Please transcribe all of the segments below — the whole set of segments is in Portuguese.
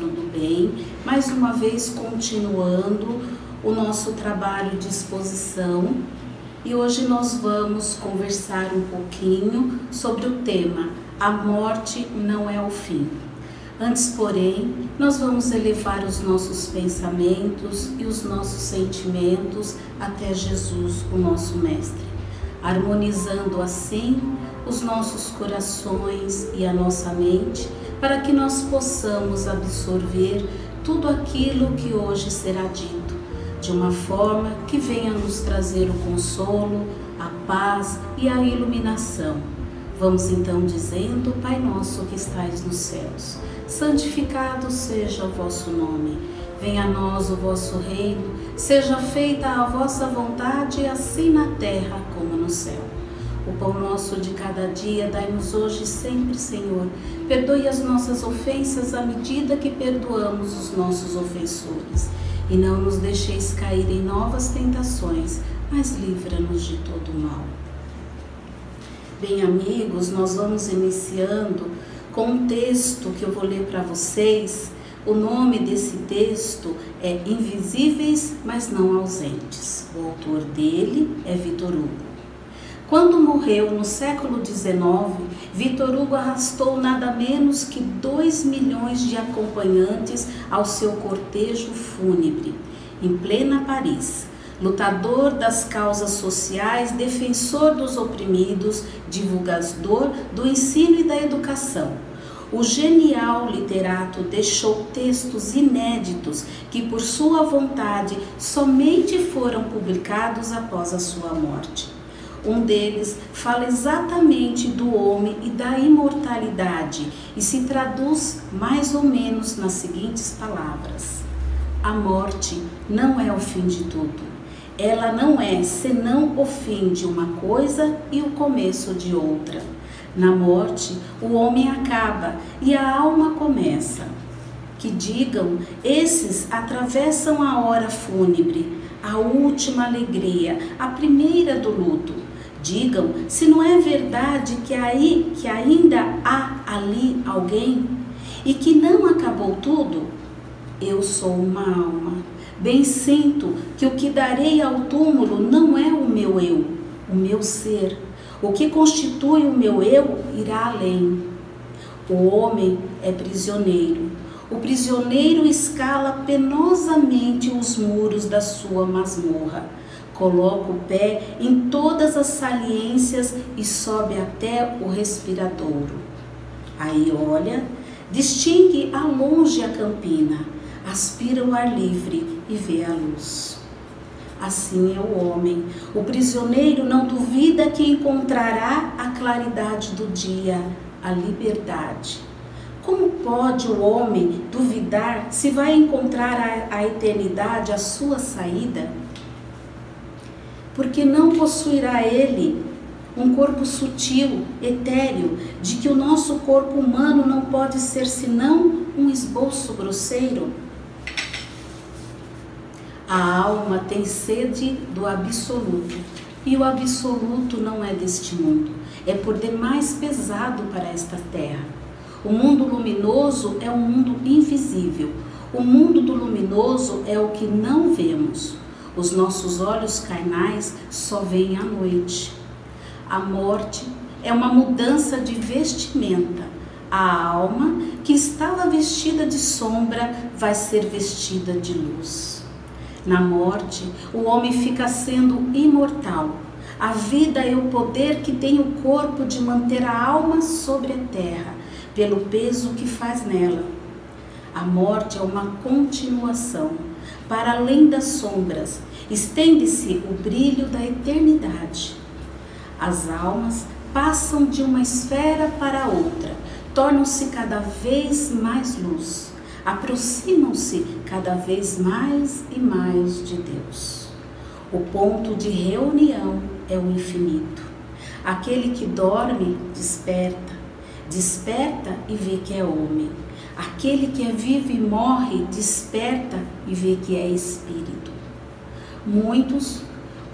Apóstolo do Bem, mais uma vez continuando o nosso trabalho de exposição. E hoje nós vamos conversar um pouquinho sobre o tema A morte não é o fim. Antes, porém, nós vamos elevar os nossos pensamentos e os nossos sentimentos até Jesus, o nosso Mestre, harmonizando assim os nossos corações e a nossa mente, para que nós possamos absorver tudo aquilo que hoje será dito, de uma forma que venha nos trazer o consolo, a paz e a iluminação. Vamos então dizendo, Pai nosso que estais nos céus santificado seja o vosso nome. Venha a nós o vosso reino, seja feita a vossa vontade, assim na terra como no céu. O pão nosso de cada dia dai-nos hoje sempre, Senhor. Perdoe as nossas ofensas à medida que perdoamos os nossos ofensores. E não nos deixeis cair em novas tentações, mas livra-nos de todo mal. Bem, amigos, nós vamos iniciando com um texto que eu vou ler para vocês. O nome desse texto é Invisíveis, mas não ausentes. O autor dele é Vitor Hugo. Quando morreu no século XIX, Vitor Hugo arrastou nada menos que 2 milhões de acompanhantes ao seu cortejo fúnebre, em plena Paris. Lutador das causas sociais, defensor dos oprimidos, divulgador do ensino e da educação. O genial literato deixou textos inéditos que, por sua vontade, somente foram publicados após a sua morte. Um deles fala exatamente do homem e da imortalidade e se traduz mais ou menos nas seguintes palavras: A morte não é o fim de tudo. Ela não é senão o fim de uma coisa e o começo de outra. Na morte, o homem acaba e a alma começa. Que digam, esses atravessam a hora fúnebre, a última alegria, a primeira do luto. Digam se não é verdade que aí que ainda há ali alguém e que não acabou tudo. Eu sou uma alma Bem sinto que o que darei ao túmulo não é o meu eu, o meu ser. O que constitui o meu eu irá além. O homem é prisioneiro. O prisioneiro escala penosamente os muros da sua masmorra. Coloca o pé em todas as saliências e sobe até o respiradouro. Aí olha, distingue a longe a campina aspira o ar livre e vê a luz. Assim é o homem. O prisioneiro não duvida que encontrará a claridade do dia, a liberdade. Como pode o homem duvidar se vai encontrar a, a eternidade, a sua saída? Porque não possuirá ele um corpo sutil, etéreo, de que o nosso corpo humano não pode ser senão um esboço grosseiro? A alma tem sede do absoluto, e o absoluto não é deste mundo, é por demais pesado para esta terra. O mundo luminoso é um mundo invisível. O mundo do luminoso é o que não vemos. Os nossos olhos carnais só veem à noite. A morte é uma mudança de vestimenta. A alma, que estava vestida de sombra, vai ser vestida de luz. Na morte, o homem fica sendo imortal. A vida é o poder que tem o corpo de manter a alma sobre a terra, pelo peso que faz nela. A morte é uma continuação. Para além das sombras, estende-se o brilho da eternidade. As almas passam de uma esfera para outra, tornam-se cada vez mais luz aproximam-se cada vez mais e mais de Deus. O ponto de reunião é o infinito. Aquele que dorme, desperta, desperta e vê que é homem. Aquele que é vivo e morre, desperta e vê que é espírito. Muitos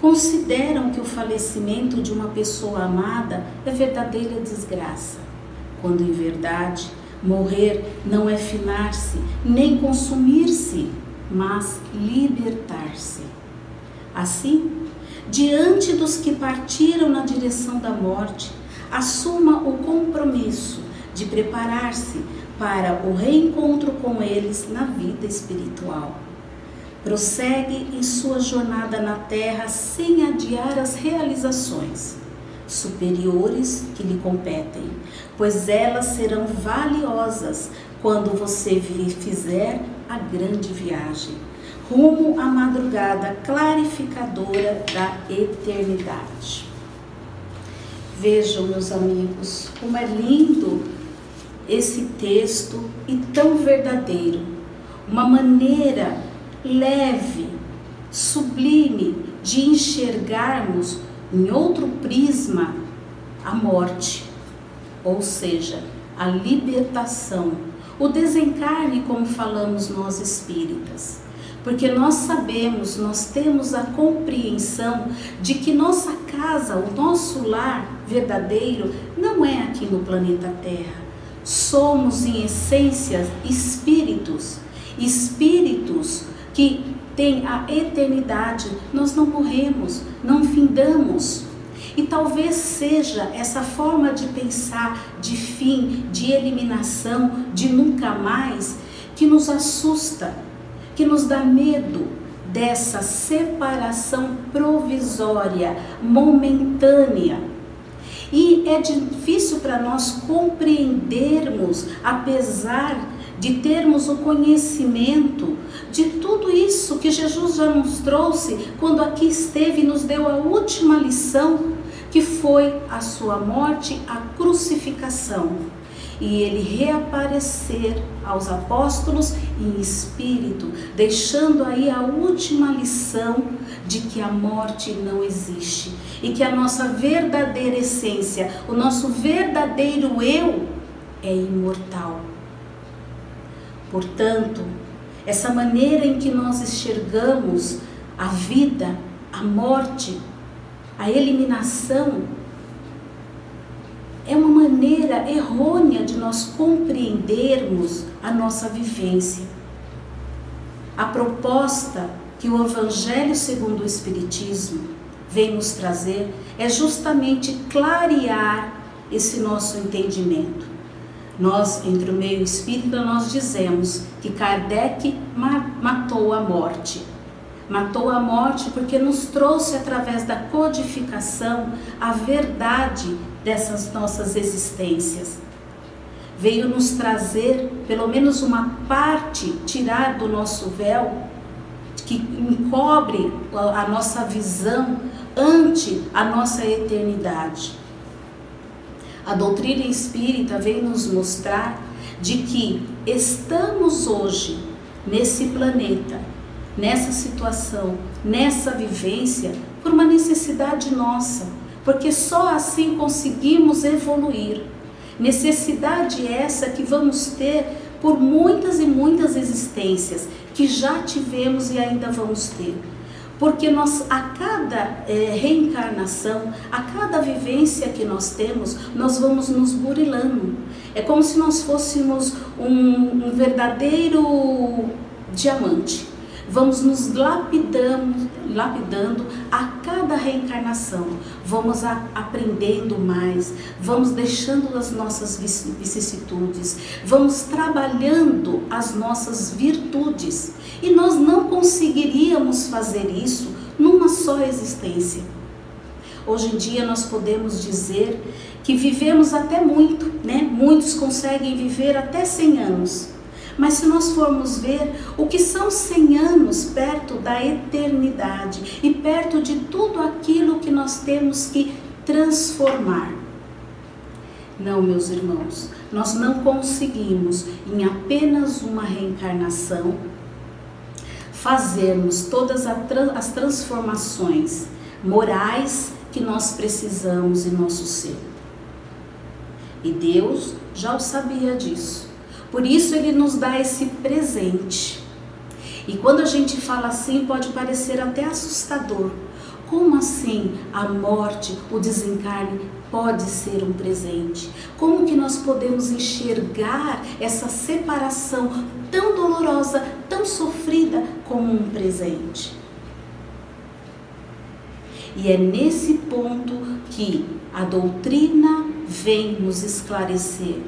consideram que o falecimento de uma pessoa amada é verdadeira desgraça, quando em verdade morrer não é finar-se nem consumir-se, mas libertar-se. Assim, diante dos que partiram na direção da morte, assuma o compromisso de preparar-se para o reencontro com eles na vida espiritual. Prossegue em sua jornada na terra sem adiar as realizações superiores que lhe competem, pois elas serão valiosas quando você fizer a grande viagem, rumo à madrugada clarificadora da eternidade. Vejam, meus amigos, como é lindo esse texto e tão verdadeiro. Uma maneira leve, sublime de enxergarmos em outro prisma a morte, ou seja, a libertação, o desencarne, como falamos nós espíritas. Porque nós sabemos, nós temos a compreensão de que nossa casa, o nosso lar verdadeiro, não é aqui no planeta Terra. Somos, em essência, espíritos, espíritos que têm a eternidade. Nós não morremos, não findamos. E talvez seja essa forma de pensar de fim, de eliminação, de nunca mais, que nos assusta, que nos dá medo dessa separação provisória, momentânea. E é difícil para nós compreendermos, apesar de termos o conhecimento de tudo isso que Jesus já nos trouxe quando aqui esteve e nos deu a última lição, que foi a sua morte, a crucificação e ele reaparecer aos apóstolos em espírito, deixando aí a última lição de que a morte não existe e que a nossa verdadeira essência, o nosso verdadeiro eu é imortal. Portanto, essa maneira em que nós enxergamos a vida, a morte, a eliminação é uma maneira errônea de nós compreendermos a nossa vivência. A proposta que o Evangelho segundo o Espiritismo vem nos trazer é justamente clarear esse nosso entendimento. Nós, entre o meio espírita, nós dizemos que Kardec matou a morte. Matou a morte porque nos trouxe através da codificação a verdade dessas nossas existências. Veio nos trazer pelo menos uma parte, tirar do nosso véu, que encobre a nossa visão ante a nossa eternidade. A doutrina espírita vem nos mostrar de que estamos hoje nesse planeta, nessa situação, nessa vivência, por uma necessidade nossa porque só assim conseguimos evoluir. Necessidade essa que vamos ter por muitas e muitas existências que já tivemos e ainda vamos ter. Porque nós, a cada é, reencarnação, a cada vivência que nós temos, nós vamos nos burilando. É como se nós fôssemos um, um verdadeiro diamante. Vamos nos lapidando, lapidando a cada reencarnação, vamos a, aprendendo mais, vamos deixando as nossas vicissitudes, vamos trabalhando as nossas virtudes e nós não conseguiríamos fazer isso numa só existência. Hoje em dia nós podemos dizer que vivemos até muito, né? Muitos conseguem viver até 100 anos. Mas se nós formos ver o que são 100 anos perto da eternidade e perto de tudo aquilo que nós temos que transformar. Não, meus irmãos, nós não conseguimos em apenas uma reencarnação fazermos todas as transformações morais que nós precisamos em nosso ser. E Deus já o sabia disso. Por isso ele nos dá esse presente. E quando a gente fala assim, pode parecer até assustador. Como assim a morte, o desencarne pode ser um presente? Como que nós podemos enxergar essa separação tão dolorosa, tão sofrida como um presente? E é nesse ponto que a doutrina vem nos esclarecer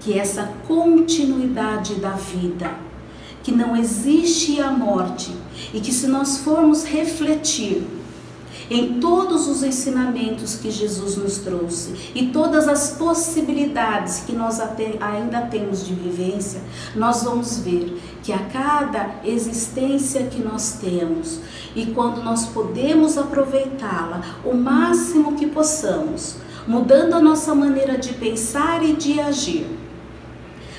que essa continuidade da vida, que não existe a morte e que se nós formos refletir em todos os ensinamentos que Jesus nos trouxe e todas as possibilidades que nós ainda temos de vivência, nós vamos ver que a cada existência que nós temos e quando nós podemos aproveitá-la o máximo que possamos, mudando a nossa maneira de pensar e de agir,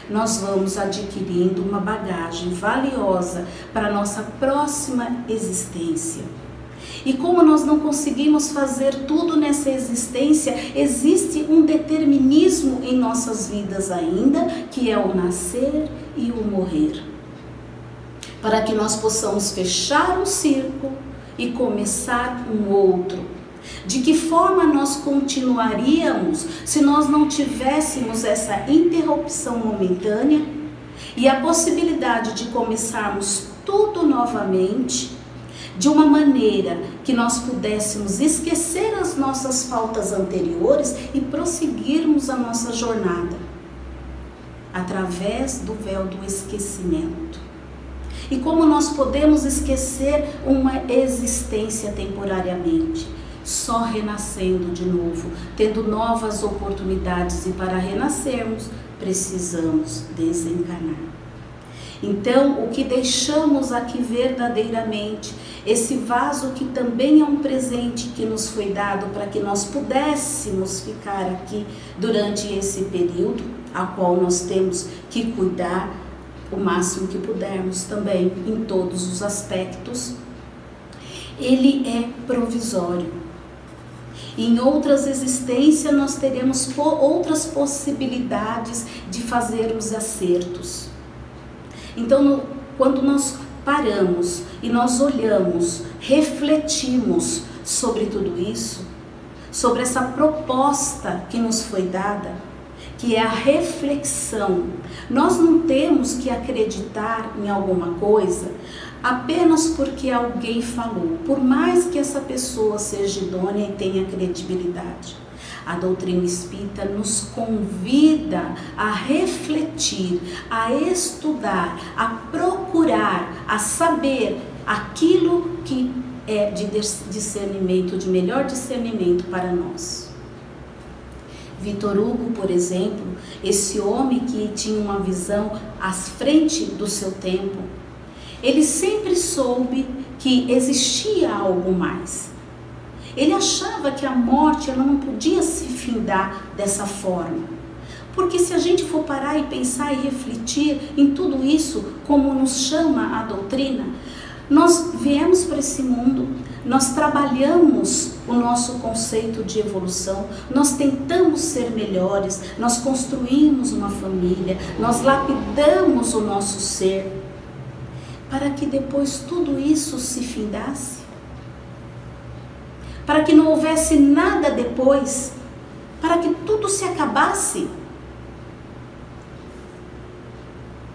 nós vamos adquirindo uma bagagem valiosa para a nossa próxima existência. E como nós não conseguimos fazer tudo nessa existência, existe um determinismo em nossas vidas ainda, que é o nascer e o morrer. Para que nós possamos fechar um círculo e começar um outro. De que forma nós continuaríamos se nós não tivéssemos essa interrupção momentânea e a possibilidade de começarmos tudo novamente? De uma maneira que nós pudéssemos esquecer as nossas faltas anteriores e prosseguirmos a nossa jornada através do véu do esquecimento. E como nós podemos esquecer uma existência temporariamente? Só renascendo de novo, tendo novas oportunidades, e para renascermos precisamos desencarnar. Então, o que deixamos aqui verdadeiramente, esse vaso que também é um presente que nos foi dado para que nós pudéssemos ficar aqui durante esse período, a qual nós temos que cuidar o máximo que pudermos também em todos os aspectos, ele é provisório. Em outras existências nós teremos outras possibilidades de fazermos acertos. Então, no, quando nós paramos e nós olhamos, refletimos sobre tudo isso, sobre essa proposta que nos foi dada, que é a reflexão. Nós não temos que acreditar em alguma coisa apenas porque alguém falou, por mais que essa pessoa seja idônea e tenha credibilidade. A doutrina espírita nos convida a refletir, a estudar, a procurar, a saber aquilo que é de discernimento, de melhor discernimento para nós. Vitor Hugo, por exemplo, esse homem que tinha uma visão à frente do seu tempo, ele sempre soube que existia algo mais. Ele achava que a morte ela não podia se findar dessa forma. Porque se a gente for parar e pensar e refletir em tudo isso, como nos chama a doutrina, nós viemos para esse mundo, nós trabalhamos o nosso conceito de evolução, nós tentamos ser melhores, nós construímos uma família, nós lapidamos o nosso ser, para que depois tudo isso se findasse para que não houvesse nada depois, para que tudo se acabasse.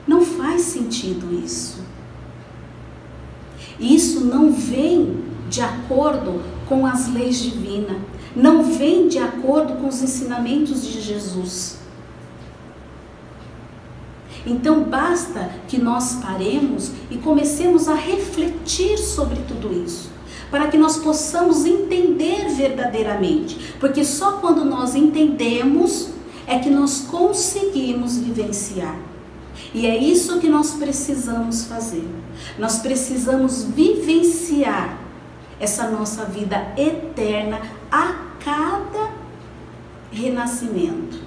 Não faz sentido isso. Isso não vem de acordo com as leis divinas, não vem de acordo com os ensinamentos de Jesus. Então basta que nós paremos e comecemos a refletir sobre tudo isso para que nós possamos entender verdadeiramente, porque só quando nós entendemos é que nós conseguimos vivenciar. E é isso que nós precisamos fazer. Nós precisamos vivenciar essa nossa vida eterna a cada renascimento,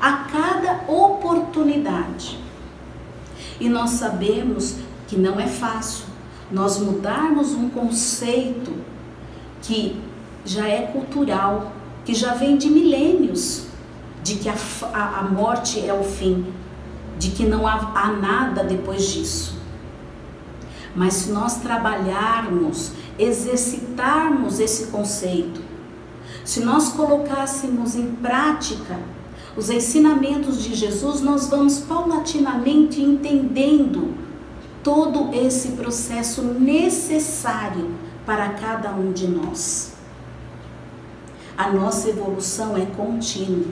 a cada oportunidade. E nós sabemos que não é fácil, nós mudarmos um conceito que já é cultural, que já vem de milênios, de que a, a, a morte é o fim, de que não há, há nada depois disso. Mas se nós trabalharmos, exercitarmos esse conceito, se nós colocássemos em prática os ensinamentos de Jesus, nós vamos paulatinamente entendendo todo esse processo necessário para cada um de nós. A nossa evolução é contínua.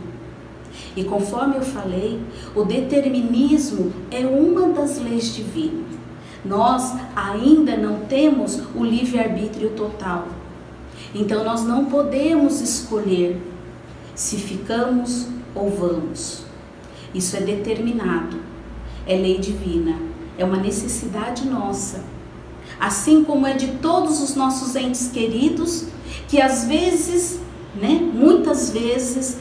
E conforme eu falei, o determinismo é uma das leis divinas. Nós ainda não temos o livre-arbítrio total. Então nós não podemos escolher se ficamos ou vamos. Isso é determinado, é lei divina, é uma necessidade nossa. Assim como é de todos os nossos entes queridos, que às vezes, né, muitas vezes,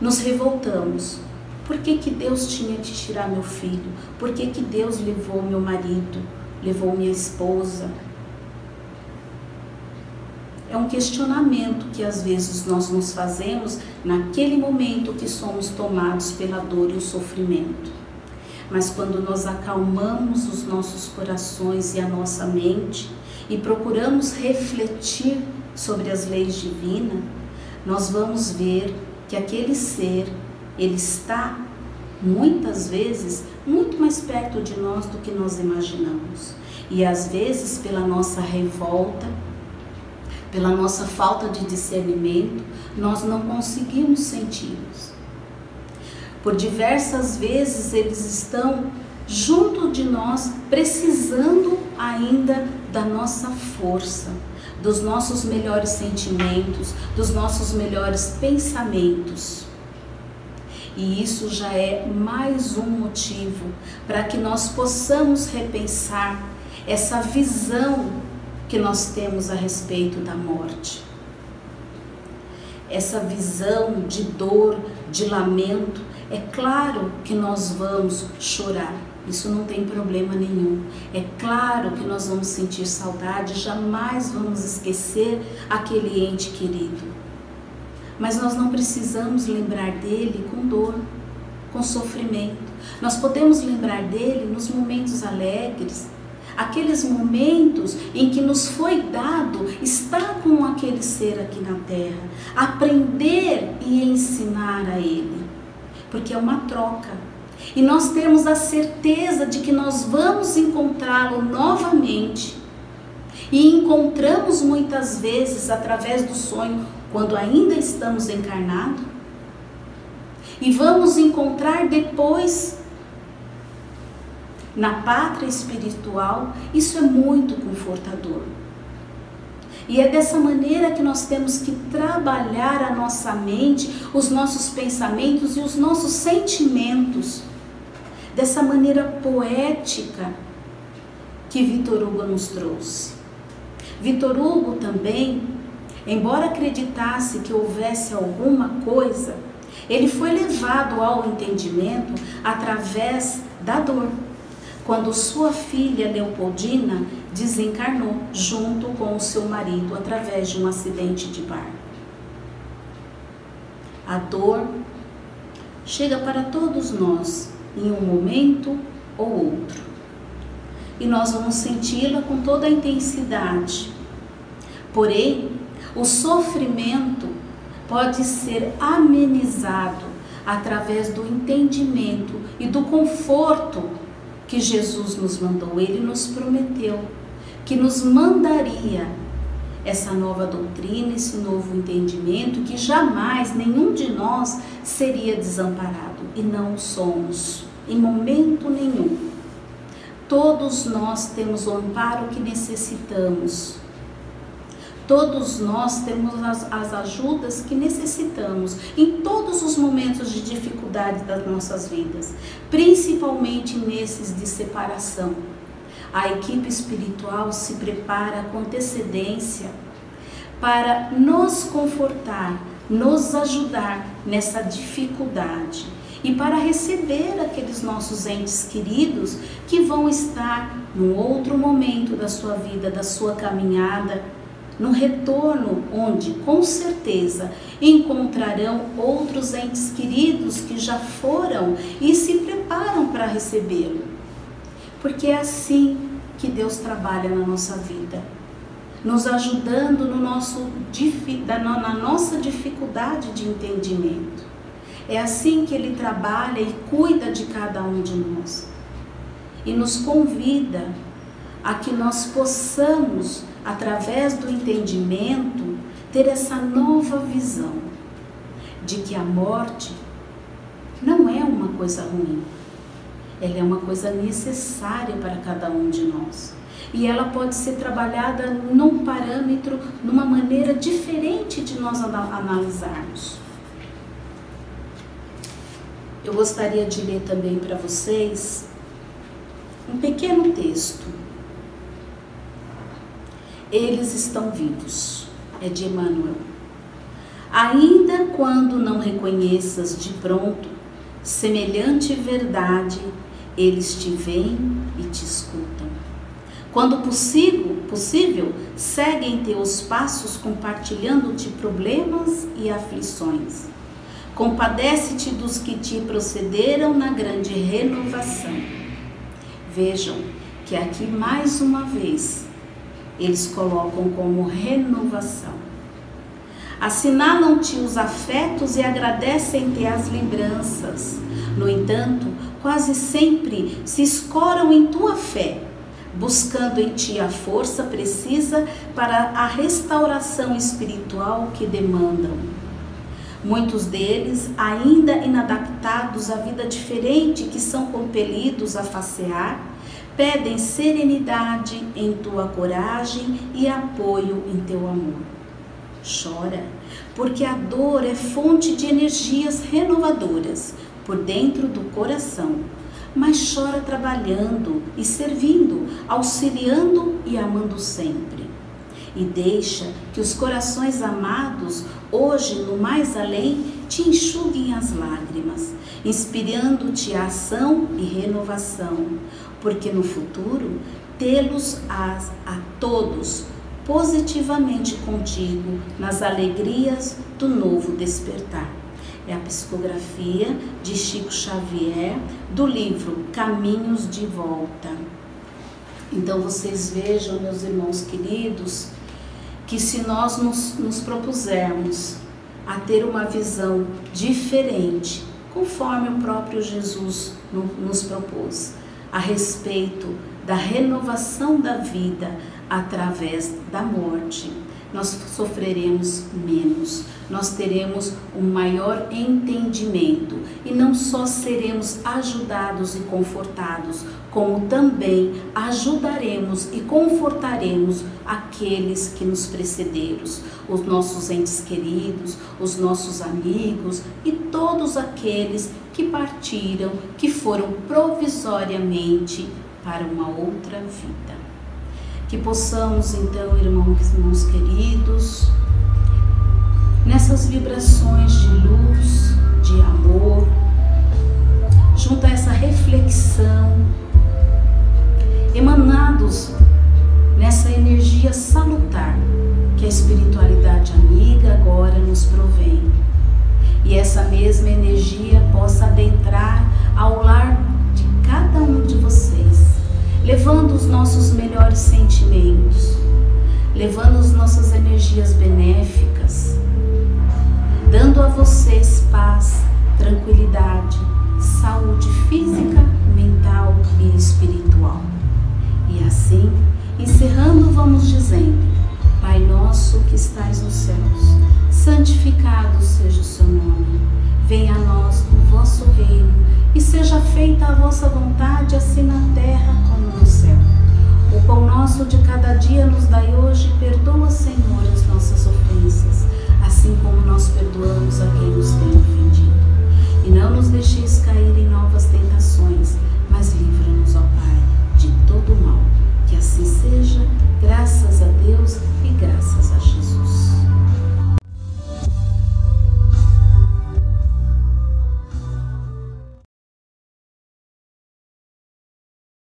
nos revoltamos. Por que, que Deus tinha que tirar meu filho? Por que, que Deus levou meu marido, levou minha esposa? É um questionamento que às vezes nós nos fazemos naquele momento que somos tomados pela dor e o sofrimento. Mas quando nós acalmamos os nossos corações e a nossa mente e procuramos refletir sobre as leis divinas, nós vamos ver que aquele ser, ele está muitas vezes muito mais perto de nós do que nós imaginamos. E às vezes, pela nossa revolta, pela nossa falta de discernimento, nós não conseguimos senti-los. Por diversas vezes eles estão junto de nós, precisando ainda da nossa força, dos nossos melhores sentimentos, dos nossos melhores pensamentos. E isso já é mais um motivo para que nós possamos repensar essa visão que nós temos a respeito da morte. Essa visão de dor, de lamento, é claro que nós vamos chorar, isso não tem problema nenhum. É claro que nós vamos sentir saudade, jamais vamos esquecer aquele ente querido. Mas nós não precisamos lembrar dele com dor, com sofrimento. Nós podemos lembrar dele nos momentos alegres, aqueles momentos em que nos foi dado estar com aquele ser aqui na terra, aprender e ensinar a ele, porque é uma troca. E nós temos a certeza de que nós vamos encontrá-lo novamente. E encontramos muitas vezes através do sonho, quando ainda estamos encarnados. E vamos encontrar depois na pátria espiritual, isso é muito confortador. E é dessa maneira que nós temos que trabalhar a nossa mente, os nossos pensamentos e os nossos sentimentos. Dessa maneira poética que Vitor Hugo nos trouxe. Vitor Hugo também, embora acreditasse que houvesse alguma coisa, ele foi levado ao entendimento através da dor quando sua filha Leopoldina desencarnou junto com o seu marido através de um acidente de barco. A dor chega para todos nós em um momento ou outro. E nós vamos senti-la com toda a intensidade. Porém, o sofrimento pode ser amenizado através do entendimento e do conforto que Jesus nos mandou, ele nos prometeu que nos mandaria essa nova doutrina, esse novo entendimento, que jamais nenhum de nós seria desamparado e não somos, em momento nenhum. Todos nós temos o amparo que necessitamos Todos nós temos as, as ajudas que necessitamos em todos os momentos de dificuldade das nossas vidas, principalmente nesses de separação. A equipe espiritual se prepara com antecedência para nos confortar, nos ajudar nessa dificuldade e para receber aqueles nossos entes queridos que vão estar num outro momento da sua vida, da sua caminhada, no retorno, onde com certeza encontrarão outros entes queridos que já foram e se preparam para recebê-lo. Porque é assim que Deus trabalha na nossa vida, nos ajudando no nosso, na nossa dificuldade de entendimento. É assim que Ele trabalha e cuida de cada um de nós. E nos convida a que nós possamos, através do entendimento, ter essa nova visão de que a morte não é uma coisa ruim. Ela é uma coisa necessária para cada um de nós. E ela pode ser trabalhada num parâmetro, numa maneira diferente de nós analisarmos. Eu gostaria de ler também para vocês um pequeno texto. Eles estão vivos. É de Emmanuel. Ainda quando não reconheças de pronto semelhante verdade, eles te veem e te escutam. Quando possível, possível seguem teus passos compartilhando-te problemas e aflições. Compadece-te dos que te procederam na grande renovação. Vejam que aqui mais uma vez eles colocam como renovação. Assinalam-te os afetos e agradecem-te as lembranças. No entanto, quase sempre se escoram em tua fé, buscando em ti a força precisa para a restauração espiritual que demandam. Muitos deles, ainda inadaptados à vida diferente que são compelidos a facear, pedem serenidade em tua coragem e apoio em teu amor. Chora, porque a dor é fonte de energias renovadoras por dentro do coração, mas chora trabalhando e servindo, auxiliando e amando sempre. E deixa que os corações amados, hoje no mais além, te enxuguem as lágrimas, inspirando-te a ação e renovação, porque no futuro tê-los a, a todos positivamente contigo nas alegrias do novo despertar. É a psicografia de Chico Xavier do livro Caminhos de Volta. Então vocês vejam, meus irmãos queridos, que se nós nos, nos propusermos a ter uma visão diferente, conforme o próprio Jesus nos propôs, a respeito da renovação da vida, através da morte, nós sofreremos menos, nós teremos um maior entendimento e não só seremos ajudados e confortados, como também ajudaremos e confortaremos aqueles que nos precederam, os nossos entes queridos, os nossos amigos e todos aqueles que partiram, que foram provisoriamente para uma outra vida. Que possamos então, irmãos, irmãos queridos, nessas vibrações de luz, de amor, junto a essa reflexão, emanados nessa energia salutar que a espiritualidade amiga agora nos provém. E essa mesma energia possa adentrar ao lar de cada um de vocês levando os nossos melhores sentimentos, levando as nossas energias benéficas, dando a vocês paz, tranquilidade, saúde física, mental e espiritual. E assim, encerrando, vamos dizendo: santificado seja o seu nome. Venha a nós o vosso reino e seja feita a vossa vontade, assim na terra como no céu. O pão nosso de cada dia nos dai hoje perdoa, Senhor, as nossas ofensas, assim como nós perdoamos a quem nos tem ofendido. E não nos deixeis cair em novas tentações, mas livra-nos, ó Pai, de todo mal. Que assim seja, graças